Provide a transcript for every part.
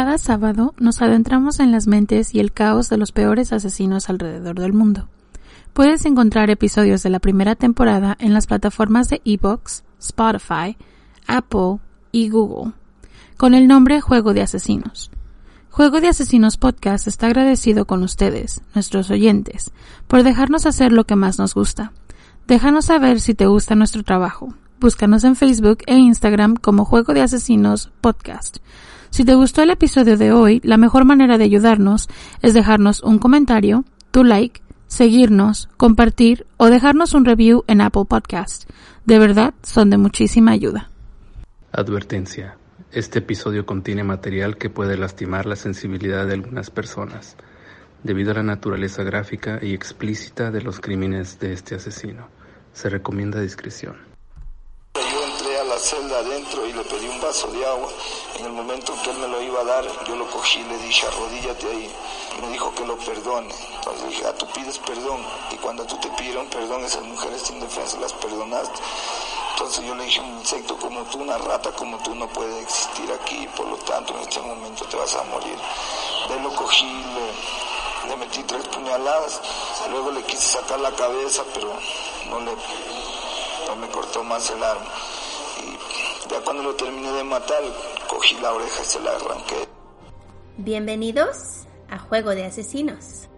Cada sábado nos adentramos en las mentes y el caos de los peores asesinos alrededor del mundo. Puedes encontrar episodios de la primera temporada en las plataformas de Evox, Spotify, Apple y Google, con el nombre Juego de Asesinos. Juego de Asesinos Podcast está agradecido con ustedes, nuestros oyentes, por dejarnos hacer lo que más nos gusta. Déjanos saber si te gusta nuestro trabajo. Búscanos en Facebook e Instagram como Juego de Asesinos Podcast. Si te gustó el episodio de hoy, la mejor manera de ayudarnos es dejarnos un comentario, tu like, seguirnos, compartir o dejarnos un review en Apple Podcast. De verdad, son de muchísima ayuda. Advertencia. Este episodio contiene material que puede lastimar la sensibilidad de algunas personas, debido a la naturaleza gráfica y explícita de los crímenes de este asesino. Se recomienda discreción. Yo entré a la celda adentro y le pedí un vaso de agua. En el momento que él me lo iba a dar, yo lo cogí y le dije, arrodíllate ahí. Me dijo que lo perdone. Entonces dije, ah, tú pides perdón. Y cuando tú te pidieron perdón, esas mujeres indefensas las perdonaste. Entonces yo le dije, un insecto como tú, una rata como tú no puede existir aquí. Por lo tanto, en este momento te vas a morir. De lo cogí, le, le metí tres puñaladas. Luego le quise sacar la cabeza, pero no le no me cortó más el arma. Y ya cuando lo terminé de matar, cogí la oreja y se la arranqué. Bienvenidos a Juego de Asesinos.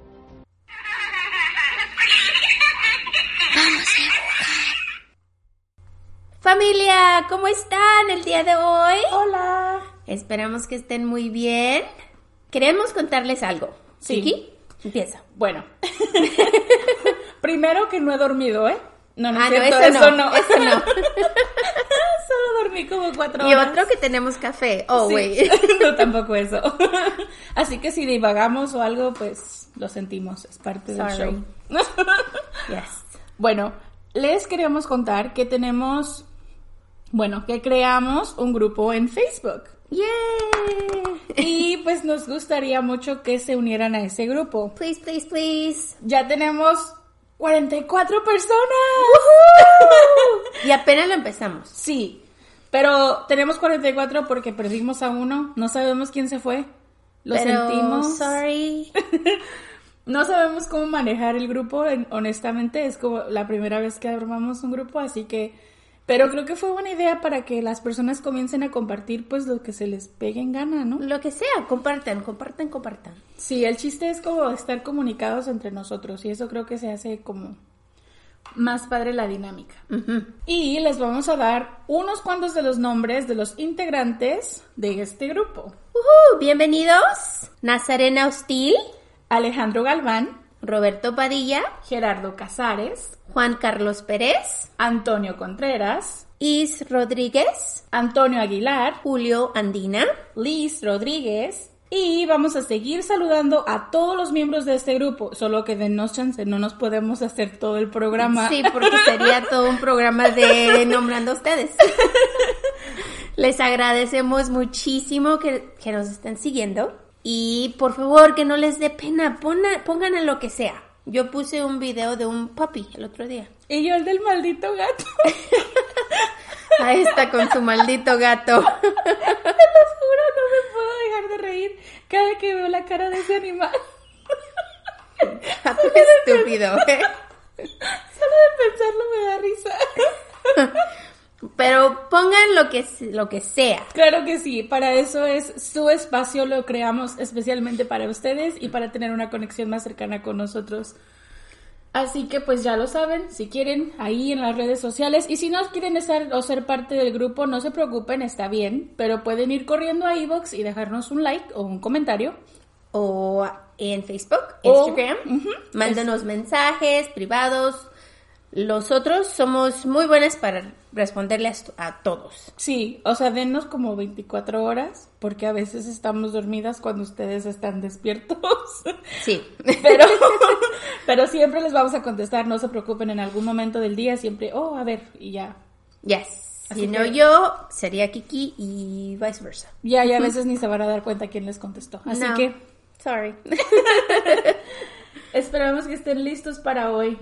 Familia, ¿cómo están el día de hoy? Hola. Esperamos que estén muy bien. Queremos contarles algo. Sí. ¿Vicky? Empieza. Bueno. Primero que no he dormido, ¿eh? No, no, Ah, es no, eso no, eso no. Solo dormí como cuatro Y horas. otro que tenemos café. Oh, Sí. güey. no, tampoco eso. Así que si divagamos o algo, pues lo sentimos. Es parte del Sorry. show. Yes. Bueno, les queríamos contar que tenemos, bueno, que creamos un grupo en Facebook. Yay. Y pues nos gustaría mucho que se unieran a ese grupo. Please, please, please. Ya tenemos 44 personas. Y apenas lo empezamos. Sí, pero tenemos 44 porque perdimos a uno. No sabemos quién se fue. Lo Pero, sentimos. Sorry. No sabemos cómo manejar el grupo. en- Honestamente, es como la primera vez que armamos un grupo, así que. Pero creo que fue buena idea para que las personas comiencen a compartir, pues lo que se les pegue en gana, ¿no? Lo que sea, compartan, compartan, compartan. Sí, el chiste es como estar comunicados entre nosotros y eso creo que se hace como más padre la dinámica. Y les vamos a dar unos cuantos de los nombres de los integrantes de este grupo. Ujú, bienvenidos. Nazarena Hostil, Alejandro Galván, Roberto Padilla, Gerardo Casares, Juan Carlos Pérez, Antonio Contreras, Is Rodríguez, Antonio Aguilar, Julio Andina, Liz Rodríguez. Y vamos a seguir saludando a todos los miembros de este grupo, solo que denos chance, no nos podemos hacer todo el programa. Sí, porque sería todo un programa de nombrando a ustedes. Les agradecemos muchísimo que, que nos estén siguiendo. Y por favor, que no les dé pena, pona- pongan en lo que sea. Yo puse un video de un puppy el otro día. Y yo el del maldito gato. Ahí está con su maldito gato. Te lo juro, no me puedo dejar de reír cada que veo la cara de ese animal. Gato estúpido, ¿eh? Solo de pensarlo me da risa. Pero pongan lo que, lo que sea. Claro que sí, para eso es su espacio, lo creamos especialmente para ustedes y para tener una conexión más cercana con nosotros. Así que pues ya lo saben, si quieren, ahí en las redes sociales. Y si no quieren estar o ser parte del grupo, no se preocupen, está bien. Pero pueden ir corriendo a iVoox y dejarnos un like o un comentario. O en Facebook, O- Instagram. ujú, Mándanos mensajes privados. Nosotros somos muy buenas para responderle a, todos. Sí, o sea, denos como 24 horas, porque a veces estamos dormidas cuando ustedes están despiertos. Sí. Pero, pero siempre les vamos a contestar, no se preocupen, en algún momento del día siempre, oh, a ver, y ya. Yes. Así Si no que- yo, sería Kiki y vice versa. Ya, ya a veces ni se van a dar cuenta quién les contestó. Así No. que Sorry. esperamos que estén listos para hoy.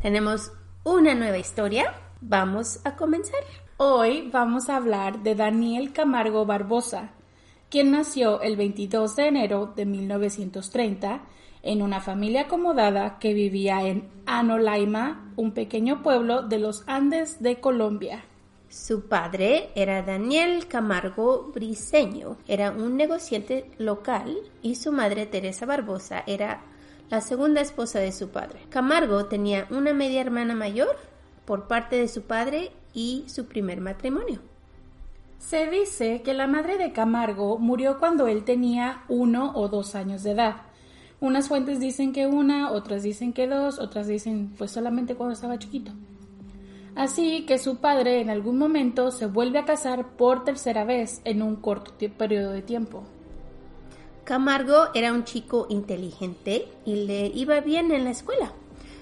Tenemos una nueva historia. Vamos a comenzar. Hoy vamos a hablar de Daniel Camargo Barbosa. quien nació el 22 de enero de 1930 en una familia acomodada que vivía en Anolaima, un pequeño pueblo de los Andes de Colombia. Su padre era Daniel Camargo Briceño, era un negociante local y su madre Teresa Barbosa era la segunda esposa de su padre. Camargo tenía una media hermana mayor por parte de su padre y su primer matrimonio. Se dice que la madre de Camargo murió cuando él tenía uno o dos años de edad. Unas fuentes dicen que una, otras dicen que dos, otras dicen pues solamente cuando estaba chiquito. Así que su padre en algún momento se vuelve a casar por tercera vez en un corto periodo de tiempo. Camargo era un chico inteligente y le iba bien en la escuela.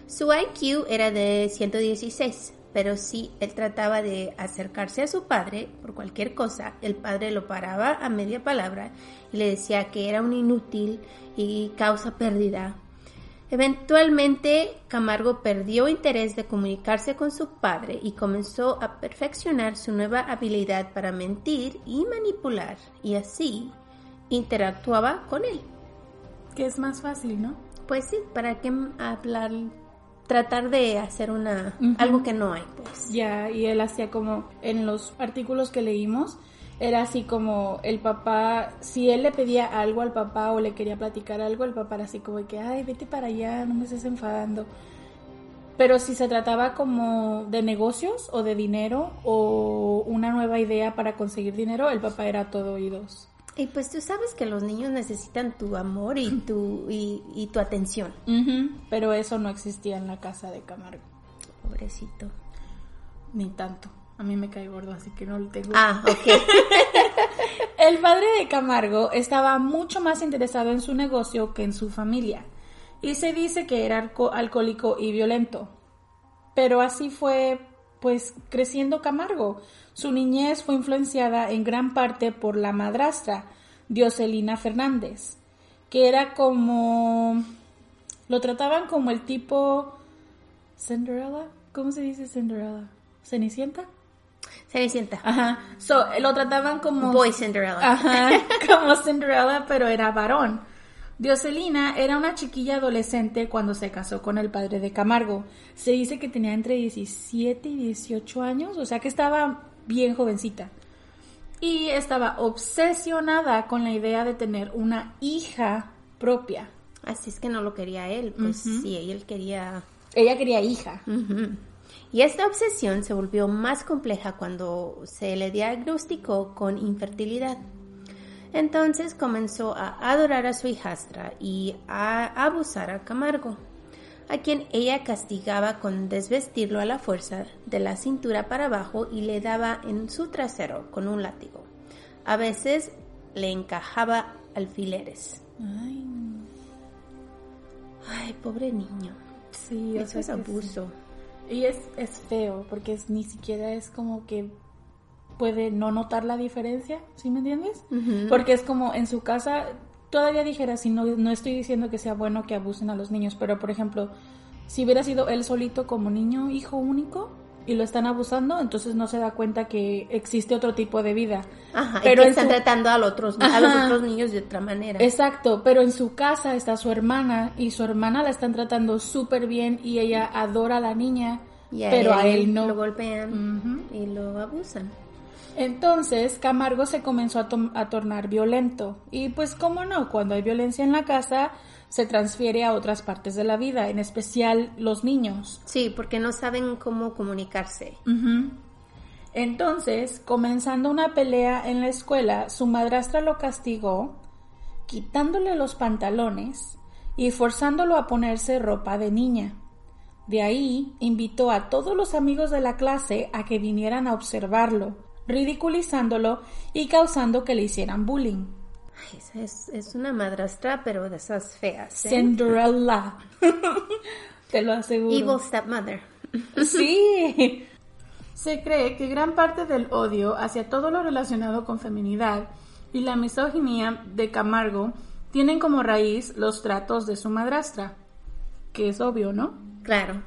Su IQ era de 116, pero si él trataba de acercarse a su padre por cualquier cosa, el padre lo paraba a media palabra y le decía que era un inútil y causa pérdida Eventualmente, Camargo perdió interés de comunicarse con su padre y comenzó a perfeccionar su nueva habilidad para mentir y manipular, y así interactuaba con él. Que es más fácil, ¿no? Pues sí, ¿para qué hablar? Tratar de hacer una algo que no hay, pues. Ya, y él hacía como en los artículos que leímos, era así como el papá, si él le pedía algo al papá o le quería platicar algo, el papá era así como que, ay, vete para allá, no me estés enfadando. Pero si se trataba como de negocios o de dinero o una nueva idea para conseguir dinero, el papá era todo oídos. Y pues tú sabes que los niños necesitan tu amor y tu, y, tu atención. Pero eso no existía en la casa de Camargo. Pobrecito. Ni tanto. A mí me cae gordo, así que no lo tengo. Ah, ok. el padre de Camargo estaba mucho más interesado en su negocio que en su familia. Y se dice que era alcohólico y violento. Pero así fue, pues, creciendo Camargo. Su niñez fue influenciada en gran parte por la madrastra, Dioselina Fernández, que era como... Lo trataban como el tipo... Cinderella. ¿Cómo se dice Cinderella? ¿Cenicienta? Cenicienta. Ajá. So, lo trataban como... Boy Cinderella. Ajá, como Cinderella, pero era varón. Dioselina era una chiquilla adolescente cuando se casó con el padre de Camargo. Se dice que tenía entre 17 y 18 años, o sea que estaba bien jovencita. Y estaba obsesionada con la idea de tener una hija propia. Así es que no lo quería él, pues sí, él quería... Ella quería hija. Y esta obsesión se volvió más compleja cuando se le diagnosticó con infertilidad. Entonces comenzó a adorar a su hijastra y a abusar a Camargo, a quien ella castigaba con desvestirlo a la fuerza de la cintura para abajo y le daba en su trasero con un látigo. A veces le encajaba alfileres. Ay, Ay pobre niño. Sí, eso es abuso. Y es, es feo, porque es, ni siquiera es como que puede no notar la diferencia, ¿sí me entiendes? Porque es como en su casa, todavía dijera, si no, no estoy diciendo que sea bueno que abusen a los niños, pero por ejemplo, si hubiera sido él solito como niño, hijo único, y lo están abusando, entonces no se da cuenta que existe otro tipo de vida. Ajá, pero están tratando a, los otros, a los otros niños de otra manera. Exacto, pero en su casa está su hermana y su hermana la están tratando súper bien y ella adora a la niña, pero a él no. Lo golpean y lo abusan. Entonces Camargo se comenzó a, a tornar violento y pues cómo no, cuando hay violencia en la casa se transfiere a otras partes de la vida, en especial los niños. Sí, porque no saben cómo comunicarse. Entonces, comenzando una pelea en la escuela, su madrastra lo castigó, quitándole los pantalones y forzándolo a ponerse ropa de niña. De ahí invitó a todos los amigos de la clase a que vinieran a observarlo, ridiculizándolo y causando que le hicieran bullying. Es, es, una madrastra, pero de esas feas. ¿eh? Cinderella. Te lo aseguro. Evil stepmother. sí. Se cree que gran parte del odio hacia todo lo relacionado con feminidad y la misoginia de Camargo tienen como raíz los tratos de su madrastra, que es obvio, ¿no? Claro.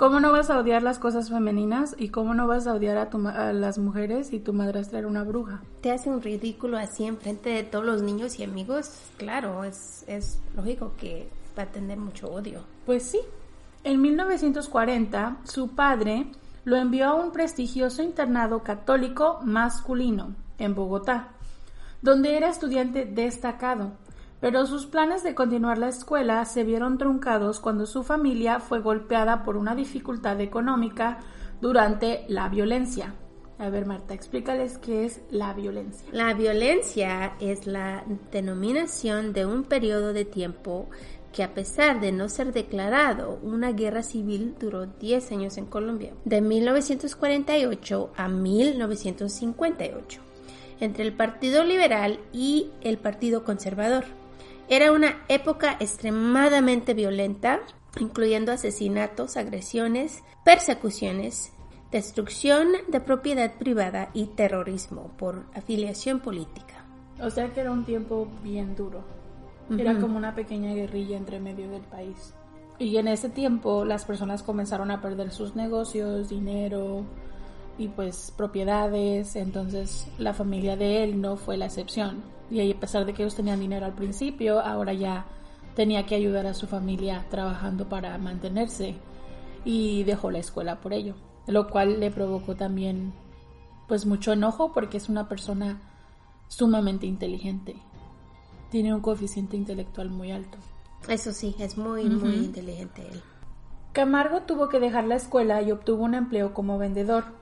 ¿Cómo no vas a odiar las cosas femeninas y cómo no vas a odiar a, tu ma- a las mujeres y tu madrastra era una bruja? Te hace un ridículo así enfrente de todos los niños y amigos. Claro, es, es lógico que va a tener mucho odio. Pues sí. En 1940, su padre lo envió a un prestigioso internado católico masculino en Bogotá, donde era estudiante destacado. Pero sus planes de continuar la escuela se vieron truncados cuando su familia fue golpeada por una dificultad económica durante la violencia. A ver, Marta, explícales qué es la violencia. La violencia es la denominación de un periodo de tiempo que a pesar de no ser declarado una guerra civil duró 10 años en Colombia, de 1948 a 1958, entre el Partido Liberal y el Partido Conservador. Era una época extremadamente violenta, incluyendo asesinatos, agresiones, persecuciones, destrucción de propiedad privada y terrorismo por afiliación política. O sea que era un tiempo bien duro. Era como una pequeña guerrilla entre medio del país. Y en ese tiempo las personas comenzaron a perder sus negocios, dinero y pues propiedades. Entonces la familia de él no fue la excepción. Y ahí, a pesar de que ellos tenían dinero al principio, ahora ya tenía que ayudar a su familia trabajando para mantenerse. Y dejó la escuela por ello. Lo cual le provocó también pues mucho enojo porque es una persona sumamente inteligente. Tiene un coeficiente intelectual muy alto. Eso sí, es muy, muy inteligente él. Camargo tuvo que dejar la escuela y obtuvo un empleo como vendedor.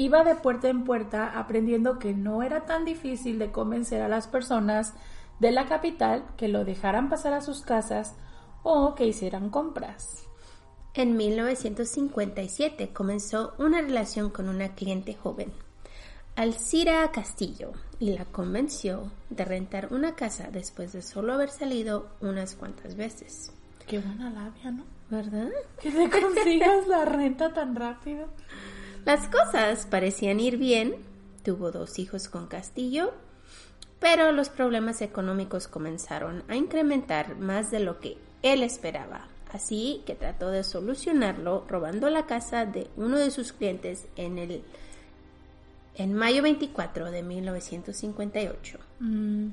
Iba de puerta en puerta aprendiendo que no era tan difícil de convencer a las personas de la capital que lo dejaran pasar a sus casas o que hicieran compras. En 1957 comenzó una relación con una cliente joven, Alcira Castillo, y la convenció de rentar una casa después de solo haber salido unas cuantas veces. Qué buena labia, ¿no? ¿Verdad? Que te consigas la renta tan rápido. Las cosas parecían ir bien, tuvo dos hijos con Castillo, pero los problemas económicos comenzaron a incrementar más de lo que él esperaba. Así que trató de solucionarlo robando la casa de uno de sus clientes en el en mayo 24 de 1958. Mm,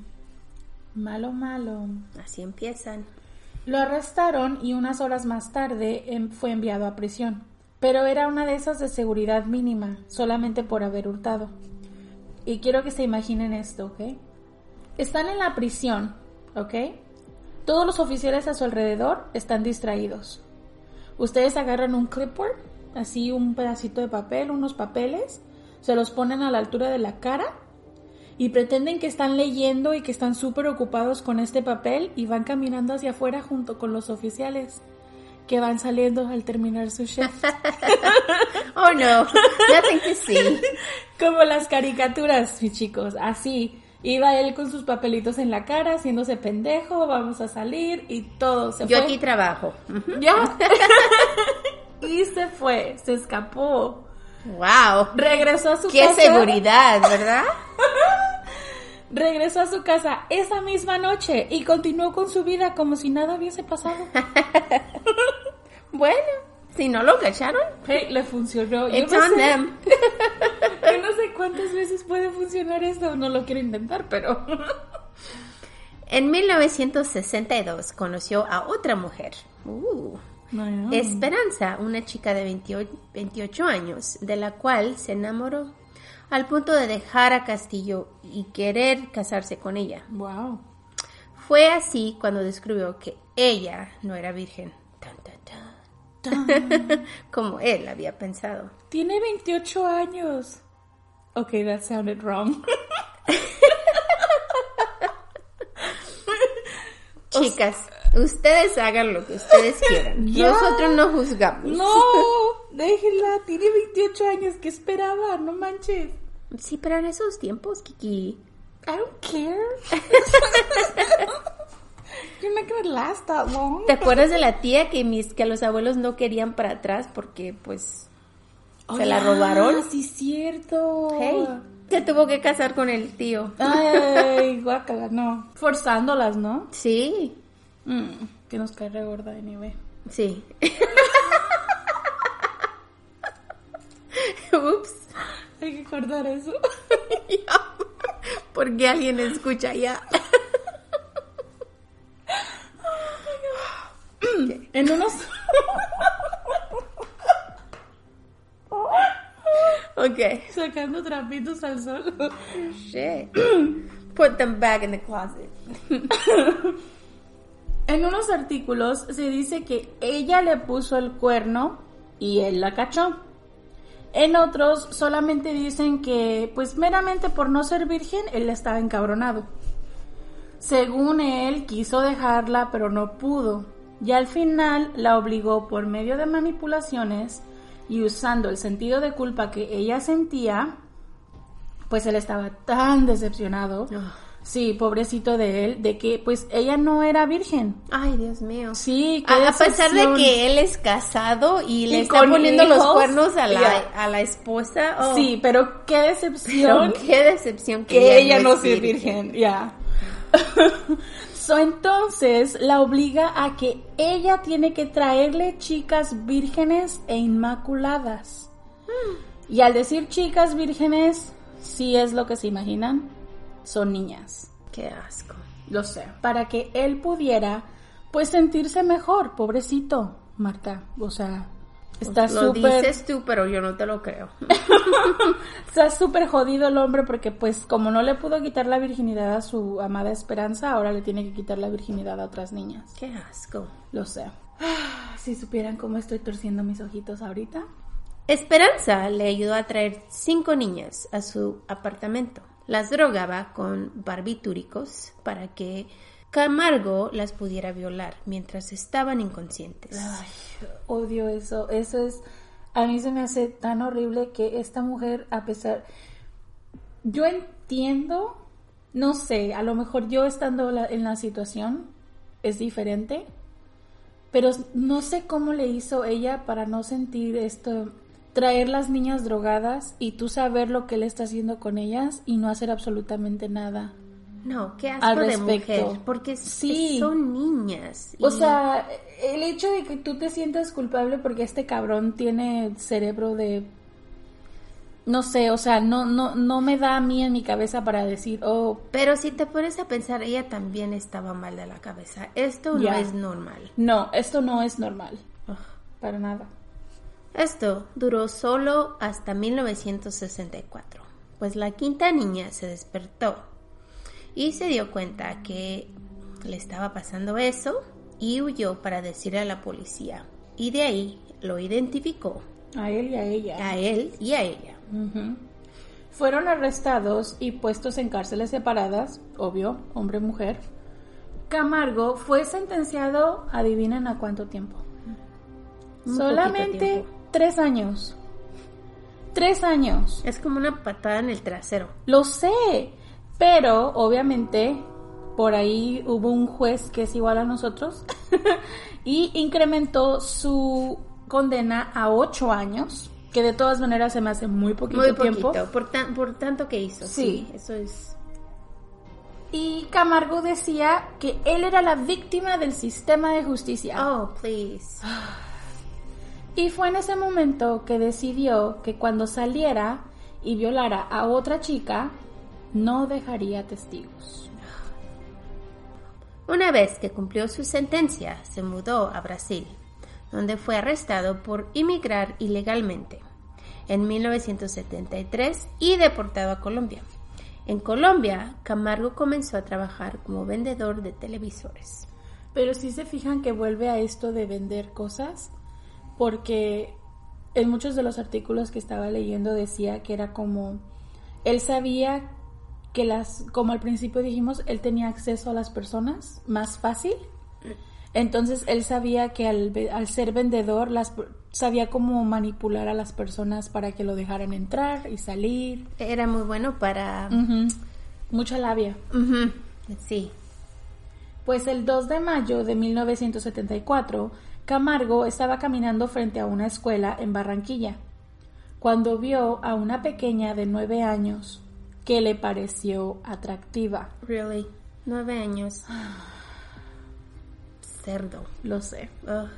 malo, malo. Así empiezan. Lo arrestaron y unas horas más tarde em, fue enviado a prisión. Pero era una de esas de seguridad mínima, solamente por haber hurtado. Y quiero que se imaginen esto, ¿ok? Están en la prisión, ¿ok? Todos los oficiales a su alrededor están distraídos. Ustedes agarran un clipboard, así un pedacito de papel, unos papeles, se los ponen a la altura de la cara y pretenden que están leyendo y que están súper ocupados con este papel y van caminando hacia afuera junto con los oficiales que van saliendo al terminar su shift. Oh no, nothing to see. Como las caricaturas, mis chicos, así. Iba él con sus papelitos en la cara, haciéndose pendejo, vamos a salir y todo se Yo fue. aquí trabajo. Ya. y se fue, se escapó. Wow. Regresó a su Qué casa. seguridad, ¿verdad? Regresó a su casa esa misma noche y continuó con su vida como si nada hubiese pasado. Bueno, si no lo cacharon, Hey, le funcionó. Yo it's no on sé- them. Yo no sé cuántas veces puede funcionar esto, no lo quiero intentar, pero... En 1962 conoció a otra mujer, uh, No. Esperanza, una chica de 28, 28 años, de la cual se enamoró al punto de dejar a Castillo y querer casarse con ella. Wow. Fue así cuando descubrió que ella no era virgen. como él había pensado. Tiene 28 años. Ok, that sounded wrong. Chicas, ustedes hagan lo que ustedes quieran. Nosotros no juzgamos. No, déjenla, tiene 28 años. ¿Qué esperaba? No manches. Sí, pero en esos tiempos, Kiki. I don't care. Last that long. ¿Te acuerdas de la tía que mis que los abuelos no querían para atrás porque pues se la robaron? Sí, cierto. Hey, se tuvo que casar con el tío. Ay, guácala, no. Forzándolas, ¿no? Sí, Mm, que nos cae re gorda, anyway. sí. Ups. Hay que cortar eso. Porque alguien escucha ya. En unos... Ok. Sacando trapitos al sol. Shit. Put them back in the closet. En unos artículos se dice que ella le puso el cuerno y él la cachó. En otros solamente dicen que, pues meramente por no ser virgen, él estaba encabronado. Según él, quiso dejarla, pero no pudo. Y al final la obligó por medio de manipulaciones y usando el sentido de culpa que ella sentía, pues él estaba tan decepcionado. Sí, pobrecito de él, de que pues ella no era virgen. Ay, Dios mío. Sí, A, a pesar de que él es casado y le Y está poniendo los cuernos a la, a la esposa. oh. Sí, pero qué Pero decepción qué decepción que, que ella no es sea virgen, ya. so, entonces la obliga a que ella tiene que traerle chicas vírgenes e inmaculadas. Y al decir chicas vírgenes, sí es lo que se imaginan, son niñas. Qué asco. Lo sé. Para que él pudiera, pues sentirse mejor, pobrecito, Marta. O sea, está Pues Lo súper... dices tú, pero yo no te lo creo. Está súper jodido el hombre porque pues como no le pudo quitar la virginidad a su amada Esperanza, ahora le tiene que quitar la virginidad a otras niñas. Qué asco. Lo sé. Si supieran cómo estoy torciendo mis ojitos ahorita. Esperanza le ayudó a traer cinco niñas a su apartamento. Las drogaba con barbitúricos para que Camargo las pudiera violar mientras estaban inconscientes. Ay, odio eso. Eso es... A mí se me hace tan horrible que esta mujer, a pesar... Yo entiendo, no sé, a lo mejor yo estando en la situación es diferente, pero no sé cómo le hizo ella para no sentir esto, traer las niñas drogadas y tú saber lo que él está haciendo con ellas y no hacer absolutamente nada. No, qué Al asco de mujer, porque Sí. son niñas. O sea, el hecho de que tú te sientas culpable porque este cabrón tiene cerebro de no sé, o sea, no no no me da a mí en mi cabeza para decir, "Oh, Pero si te pones a pensar, ella también estaba mal de la cabeza. Esto no es normal. no, esto no es normal." Ugh. Para nada. Esto duró solo hasta 1964, pues la quinta niña se despertó y se dio cuenta que le estaba pasando eso y huyó para decirle a la policía. Y de ahí lo identificó A él y a ella. a él y a ella. Fueron arrestados y puestos en cárceles separadas, obvio, hombre-mujer. Camargo fue sentenciado, adivinen a cuánto tiempo. Un Solamente tiempo. tres años. Tres años. Es como una patada en el trasero. Lo sé, pero obviamente por ahí hubo un juez que es igual a nosotros y incrementó su condena a ocho años, que de todas maneras se me hace muy poquito Muy poquito, tiempo. por, tan- por tanto que hizo. Sí. Sí, eso es... Y Camargo decía que él era la víctima del sistema de justicia. Oh, please. Y fue en ese momento que decidió que cuando saliera y violara a otra chica, no dejaría testigos. Una vez que cumplió su sentencia, se mudó a Brasil, donde fue arrestado por inmigrar ilegalmente en 1973 y deportado a Colombia. En Colombia, Camargo comenzó a trabajar como vendedor de televisores. Pero sí se fijan que vuelve a esto de vender cosas, porque en muchos de los artículos que estaba leyendo decía que era como, él sabía que las, como al principio dijimos, él tenía acceso a las personas más fácil. Entonces él sabía que al, ser vendedor, las, sabía cómo manipular a las personas para que lo dejaran entrar y salir. Era muy bueno para... Mucha labia. Sí. Pues el 2 de mayo de 1974, Camargo estaba caminando frente a una escuela en Barranquilla, cuando vio a una pequeña de nueve años que le pareció atractiva. Really. Nueve años. Cerdo. Lo sé. Ugh.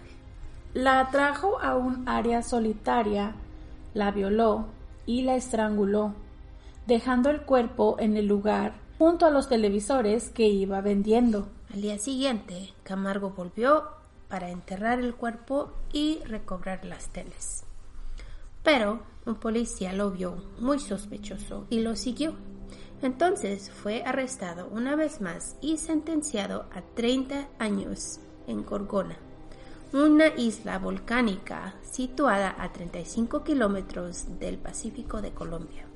La atrajo a un área solitaria, la violó y la estranguló, dejando el cuerpo en el lugar junto a los televisores que iba vendiendo. Al día siguiente, Camargo volvió para enterrar el cuerpo y recobrar las teles. Pero un policía lo vio muy sospechoso y lo siguió. Entonces fue arrestado una vez más y sentenciado a 30 años en Gorgona, una isla volcánica situada a 35 kilómetros del Pacífico de Colombia.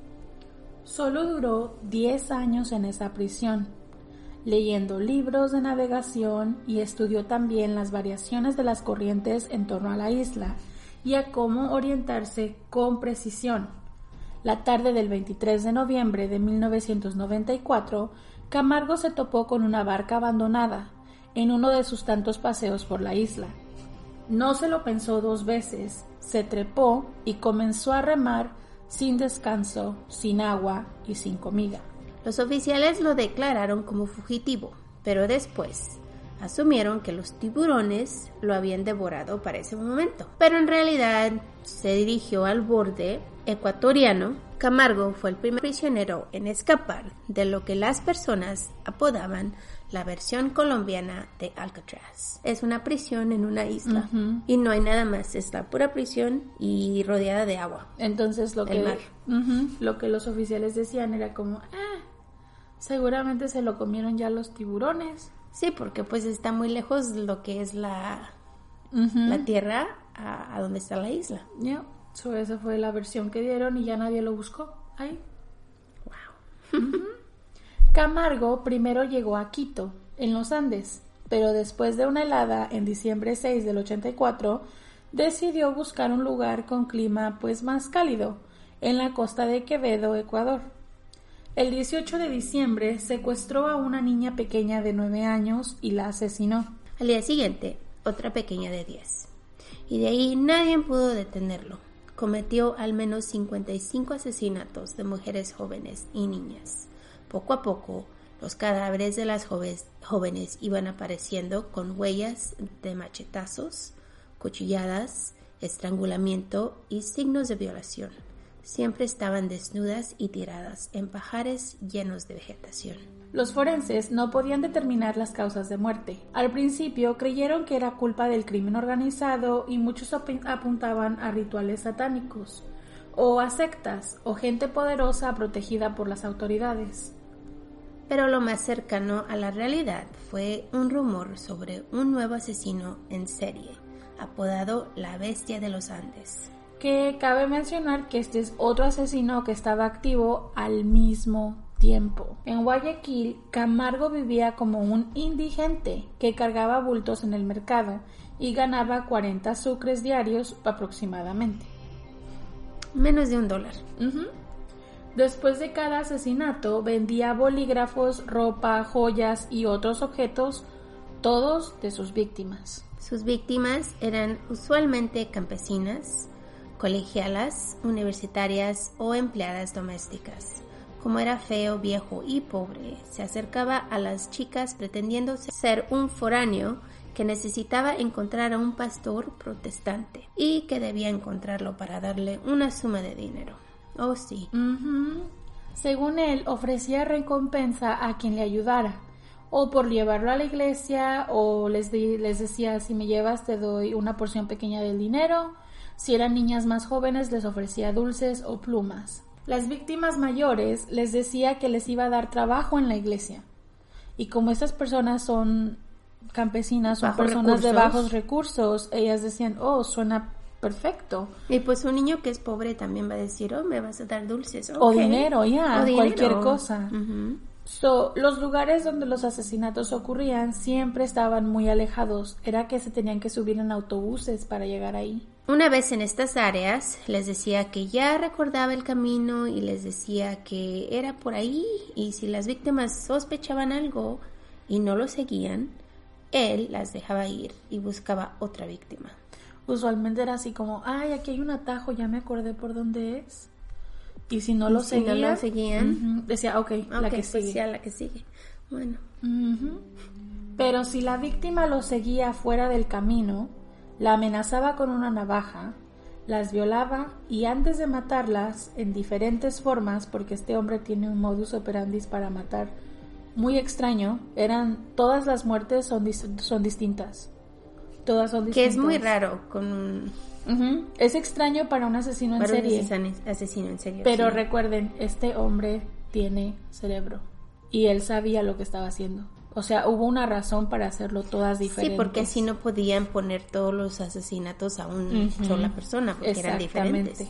Solo duró 10 años en esa prisión, leyendo libros de navegación y estudió también las variaciones de las corrientes en torno a la isla y a cómo orientarse con precisión. La tarde del 23 de noviembre de 1994, Camargo se topó con una barca abandonada en uno de sus tantos paseos por la isla. No se lo pensó dos veces, se trepó y comenzó a remar sin descanso, sin agua y sin comida. Los oficiales lo declararon como fugitivo, pero después asumieron que los tiburones lo habían devorado para ese momento. Pero en realidad se dirigió al borde ecuatoriano. Camargo fue el primer prisionero en escapar de lo que las personas apodaban la versión colombiana de Alcatraz. Es una prisión en una isla y no hay nada más, es la pura prisión y rodeada de agua. Entonces lo que lo que los oficiales decían era como, ah, seguramente se lo comieron ya los tiburones. Sí, porque pues está muy lejos lo que es la, la tierra a, donde está la isla. Ya, esa fue la versión que dieron y ya nadie lo buscó. Ahí. Wow. Camargo primero llegó a Quito, en los Andes, pero después de una helada en diciembre 6 del 84, decidió buscar un lugar con clima pues más cálido, en la costa de Quevedo, Ecuador. El 18 de diciembre secuestró a una niña pequeña de 9 años y la asesinó. Al día siguiente, otra pequeña de 10. Y de ahí nadie pudo detenerlo. Cometió al menos 55 asesinatos de mujeres jóvenes y niñas. Poco a poco, los cadáveres de las jóvenes iban apareciendo con huellas de machetazos, cuchilladas, estrangulamiento y signos de violación siempre estaban desnudas y tiradas en pajares llenos de vegetación. Los forenses no podían determinar las causas de muerte. Al principio creyeron que era culpa del crimen organizado y muchos apuntaban a rituales satánicos, o a sectas, o gente poderosa protegida por las autoridades. Pero lo más cercano a la realidad fue un rumor sobre un nuevo asesino en serie, apodado la Bestia de los Andes que cabe mencionar que este es otro asesino que estaba activo al mismo tiempo. En Guayaquil, Camargo vivía como un indigente que cargaba bultos en el mercado y ganaba 40 sucres diarios aproximadamente. Menos de un dólar. Después de cada asesinato vendía bolígrafos, ropa, joyas y otros objetos, todos de sus víctimas. Sus víctimas eran usualmente campesinas, colegialas, universitarias o empleadas domésticas. Como era feo, viejo y pobre, se acercaba a las chicas pretendiendo ser un foráneo que necesitaba encontrar a un pastor protestante y que debía encontrarlo para darle una suma de dinero. Oh, sí. Según él, ofrecía recompensa a quien le ayudara, o por llevarlo a la iglesia, o les, les decía, si me llevas te doy una porción pequeña del dinero, si eran niñas más jóvenes les ofrecía dulces o plumas. Las víctimas mayores les decía que les iba a dar trabajo en la iglesia. Y como estas personas son campesinas, son personas de bajos recursos, ellas decían, oh, suena perfecto. Y pues un niño que es pobre también va a decir, oh, me vas a dar dulces. O dinero, ya, cualquier cosa. So, los lugares donde los asesinatos ocurrían siempre estaban muy alejados. Era que se tenían que subir en autobuses para llegar ahí. Una vez en estas áreas les decía que ya recordaba el camino y les decía que era por ahí y si las víctimas sospechaban algo y no lo seguían, él las dejaba ir y buscaba otra víctima. Usualmente era así como, ay, aquí hay un atajo, ya me acordé por dónde es. Y si no lo, seguían, decía, ok, la que pues sigue. la que sigue. Bueno. Pero si la víctima lo seguía fuera del camino, la amenazaba con una navaja, las violaba y antes de matarlas en diferentes formas, porque este hombre tiene un modus operandi para matar muy extraño, eran todas las muertes son, son distintas. Todas son distintas. Que es muy raro con un... Es extraño para un asesino en serie. asesino en serie. Pero recuerden, este hombre tiene cerebro y él sabía lo que estaba haciendo. O sea, hubo una razón para hacerlo todas diferentes. Sí, porque así no podían poner todos los asesinatos a una sola persona, porque eran diferentes.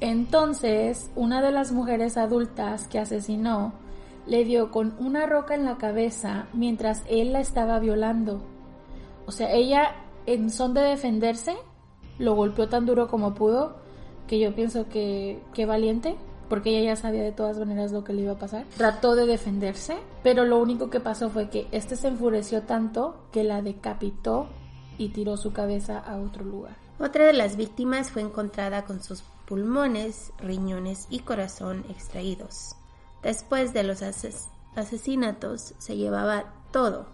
Entonces, una de las mujeres adultas que asesinó le dio con una roca en la cabeza mientras él la estaba violando. O sea, ella, en son de defenderse, lo golpeó tan duro como pudo, que yo pienso que, que valiente, porque ella ya sabía de todas maneras lo que le iba a pasar. Trató de defenderse, pero lo único que pasó fue que este se enfureció tanto que la decapitó y tiró su cabeza a otro lugar. Otra de las víctimas fue encontrada con sus pulmones, riñones y corazón extraídos. Después de los asesinatos se llevaba todo,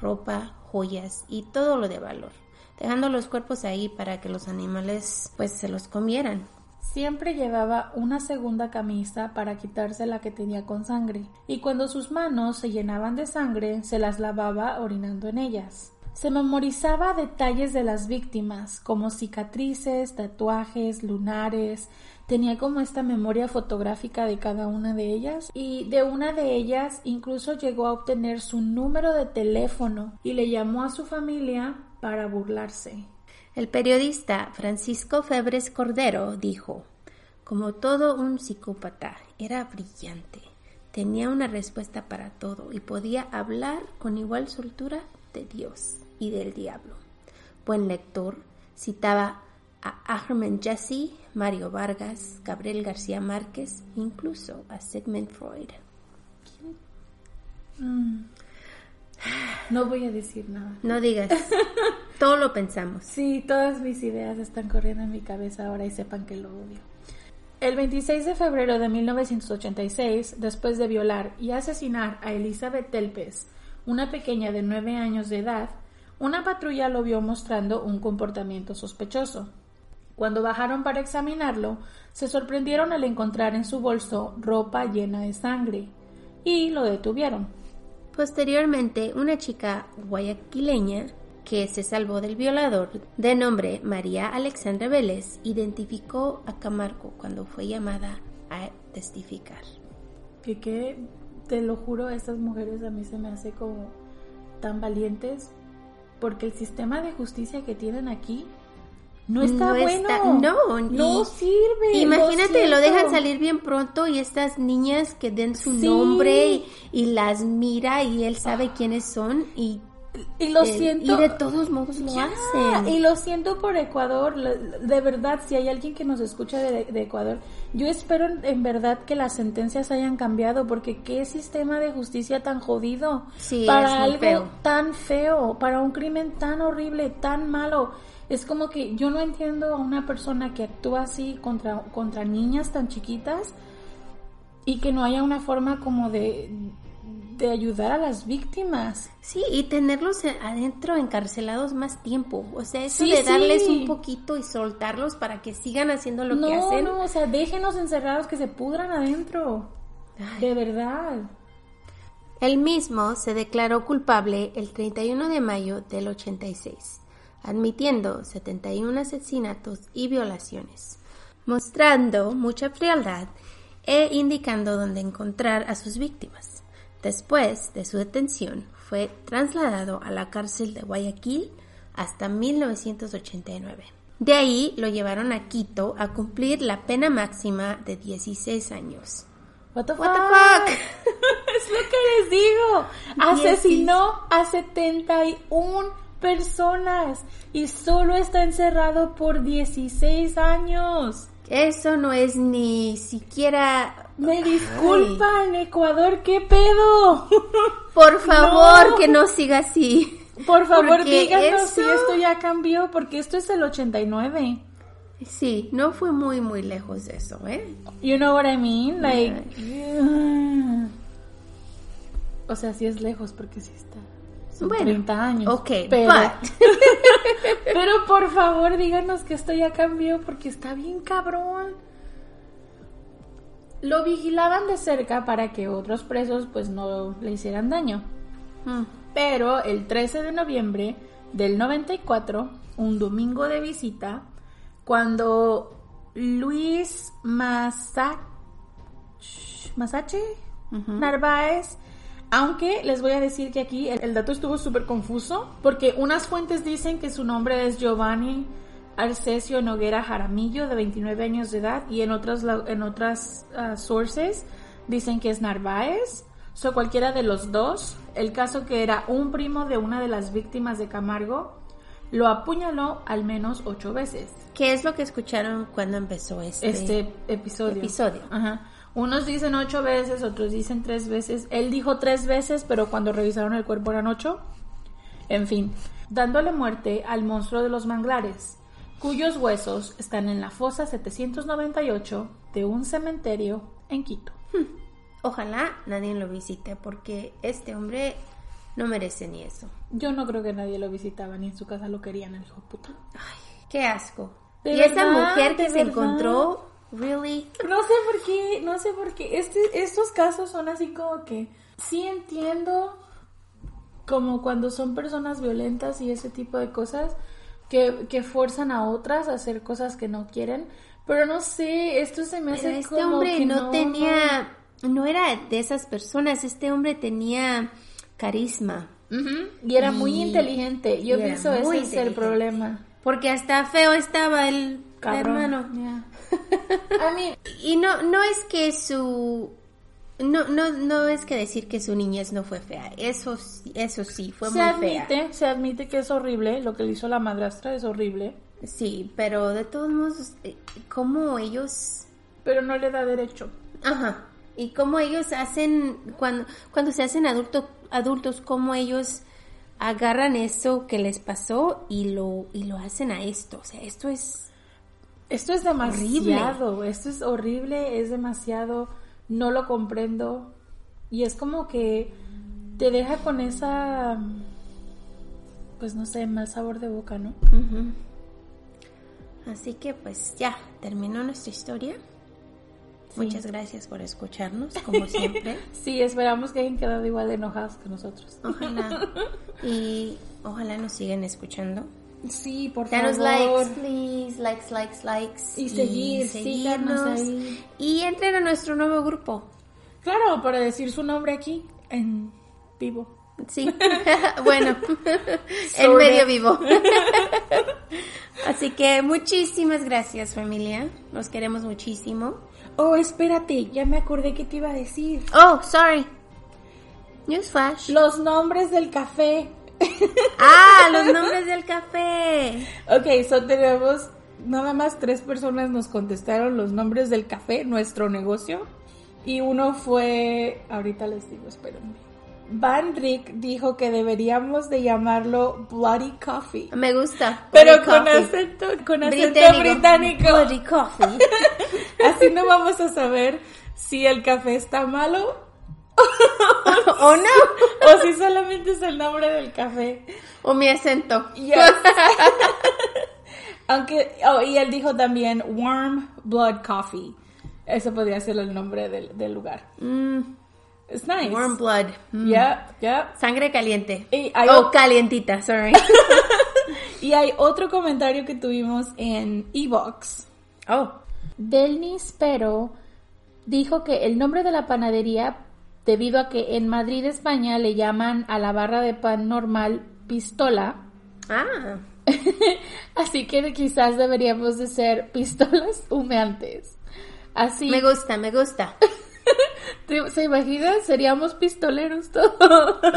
ropa, joyas y todo lo de valor, dejando los cuerpos ahí para que los animales pues se los comieran. Siempre llevaba una segunda camisa para quitarse la que tenía con sangre, y cuando sus manos se llenaban de sangre, se las lavaba orinando en ellas. Se memorizaba detalles de las víctimas, como cicatrices, tatuajes, lunares, tenía como esta memoria fotográfica de cada una de ellas y de una de ellas incluso llegó a obtener su número de teléfono y le llamó a su familia para burlarse. El periodista Francisco Febres Cordero dijo, como todo un psicópata, era brillante, tenía una respuesta para todo y podía hablar con igual soltura de Dios y del diablo. Buen lector, citaba a Ahmed Jesse, Mario Vargas, Gabriel García Márquez, incluso a Sigmund Freud. Mm. No voy a decir nada. No digas. Todo lo pensamos. Sí, todas mis ideas están corriendo en mi cabeza ahora y sepan que lo odio. El 26 de febrero de 1986, después de violar y asesinar a Elizabeth Telpes, una pequeña de 9 años de edad, una patrulla lo vio mostrando un comportamiento sospechoso. Cuando bajaron para examinarlo, se sorprendieron al encontrar en su bolso ropa llena de sangre y lo detuvieron. Posteriormente, una chica guayaquileña que se salvó del violador, de nombre María Alexandra Vélez, identificó a Camargo cuando fue llamada a testificar. Que, te lo juro, estas mujeres a mí se me hace como tan valientes, porque el sistema de justicia que tienen aquí no está bueno. no, no sirve. Imagínate, lo, dejan salir bien pronto y estas niñas que den su nombre y, las mira y él sabe ah. quiénes son y y lo siento. Y de todos modos lo hacen. Y lo siento por Ecuador. De verdad, si hay alguien que nos escucha de, Ecuador, yo espero en verdad que las sentencias hayan cambiado, porque qué sistema de justicia tan jodido. para algo tan feo, para un crimen tan horrible, tan malo. Es como que yo no entiendo a una persona que actúa así contra, contra niñas tan chiquitas y que no haya una forma como de de ayudar a las víctimas. Sí, y tenerlos adentro encarcelados más tiempo. O sea, eso de darles un poquito y soltarlos para que sigan haciendo lo que hacen. No, o sea, déjenos encerrados que se pudran adentro. De verdad. Él mismo se declaró culpable el 31 de mayo del 86, admitiendo 71 asesinatos y violaciones, mostrando mucha frialdad e indicando dónde encontrar a sus víctimas. Después de su detención, fue trasladado a la cárcel de Guayaquil hasta 1989. De ahí lo llevaron a Quito a cumplir la pena máxima de 16 años. What the, fuck? es lo que les digo. Asesinó a 71 personas y solo está encerrado por 16 años. Eso no es ni siquiera me disculpan, Ecuador, ¿qué pedo? Por favor, que no siga así. Por favor, díganos si esto ya cambió, porque esto es el 89. Sí, no fue muy, muy lejos de eso, ¿eh? You know what I mean? Like. O sea, sí es lejos, porque sí está. Son Bueno, 30 años. ok, pero, but- pero por favor díganos que esto ya cambió porque está bien cabrón. Lo vigilaban de cerca para que otros presos pues no le hicieran daño. Mm. Pero el 13 de noviembre del 94, un domingo de visita, cuando Luis Masa- Masache Narváez, aunque les voy a decir que aquí el, el dato estuvo súper confuso, porque unas fuentes dicen que su nombre es Giovanni Arcesio Noguera Jaramillo, de 29 años de edad, y en otras, en otras ah, sources dicen que es Narváez. So, cualquiera de los dos, el caso que era un primo de una de las víctimas de Camargo, lo apuñaló al menos ocho veces. ¿Qué es lo que escucharon cuando empezó este, Este episodio. episodio? Ajá. Unos dicen ocho veces, otros dicen tres veces. Él dijo tres veces, pero cuando revisaron el cuerpo eran ocho. En fin, dándole muerte al monstruo de los manglares, cuyos huesos están en la fosa 798 de un cementerio en Quito. Ojalá nadie lo visite porque este hombre no merece ni eso. Yo no creo que nadie lo visitaba, ni en su casa lo querían, el hijo de puta. Ay, qué asco. De y esa mujer que se verdad. encontró, really, No sé por qué, no sé por qué. Este, estos casos son así como que sí entiendo como cuando son personas violentas y ese tipo de cosas que, que forzan a otras a hacer cosas que no quieren. Pero no sé, esto se me pero hace este como hombre que no, tenía, no era de esas personas, este hombre tenía carisma. Ujú, Y era muy Y- inteligente. Yo y pienso ese muy es el problema. Porque hasta feo estaba el Cabrón. hermano. Yeah. I mean, Y no, no es que su no, no, no es que decir que su niñez no fue fea. Eso, sí- eso sí, fue se muy fea. admite, se admite que es horrible. Lo que le hizo la madrastra es horrible. Sí, pero de todos modos, eh, cómo ellos, Pero no le da derecho. ajá, y cómo ellos hacen cuando cuando se hacen adultos, adultos, cómo ellos agarran eso que les pasó y lo y lo hacen a esto. O sea, esto es Esto es demasiado, esto es horrible, es demasiado, no lo comprendo. Y es como que te deja con esa, pues no sé, mal sabor de boca, ¿no? Así que pues ya, terminó nuestra historia. Muchas gracias por escucharnos, como siempre. Sí, esperamos que hayan quedado igual de enojados que nosotros. Ojalá. Y ojalá nos sigan escuchando. Sí, por Danos favor. likes, please. Likes, likes, likes. Y seguir, ahí. Y entren a nuestro nuevo grupo. Claro, para decir su nombre aquí, en vivo. Sí. bueno, en medio vivo. Así que muchísimas gracias, familia. Los queremos muchísimo. Oh, espérate, ya me acordé que te iba a decir. Oh, sorry. Newsflash. Los nombres del café. Ah, los nombres del café. Ok, so tenemos nada más tres personas nos contestaron los nombres del café, nuestro negocio. Y uno fue, ahorita les digo, espérenme. Van Rick dijo que deberíamos de llamarlo Bloody Coffee. Me gusta. Pero con coffee. acento, con acento británico. Bloody coffee. Así no vamos a saber si el café está malo ¿O no? o si solamente es el nombre del café. O mi acento. Yes. Aunque, oh, y él dijo también Warm Blood Coffee. Ese podría ser el nombre del, del lugar. Mm, It's nice. warm blood. Mm. Yeah, yeah. Sangre caliente. Y hay, Oh, o- calientita, sorry. y hay otro comentario que tuvimos en Evox. oh. Delnis Pero dijo que el nombre de la panadería, debido a que en Madrid, España, le llaman a la barra de pan normal pistola, Ah. así que quizás deberíamos de ser pistolas humeantes. Así, Me gusta, me gusta. ¿te- ¿se imaginan? Seríamos pistoleros todos.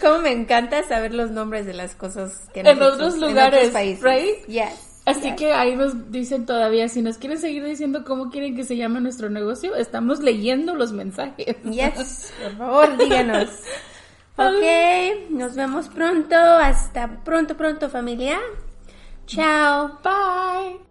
Como me encanta saber los nombres de las cosas que En otros dicen, lugares, países. right? Yes. Así que ahí nos dicen todavía, si nos quieren seguir diciendo cómo quieren que se llame nuestro negocio, estamos leyendo los mensajes. Yes, por favor, díganos. Ok, nos vemos pronto. Hasta pronto, pronto, familia. Chao. Bye.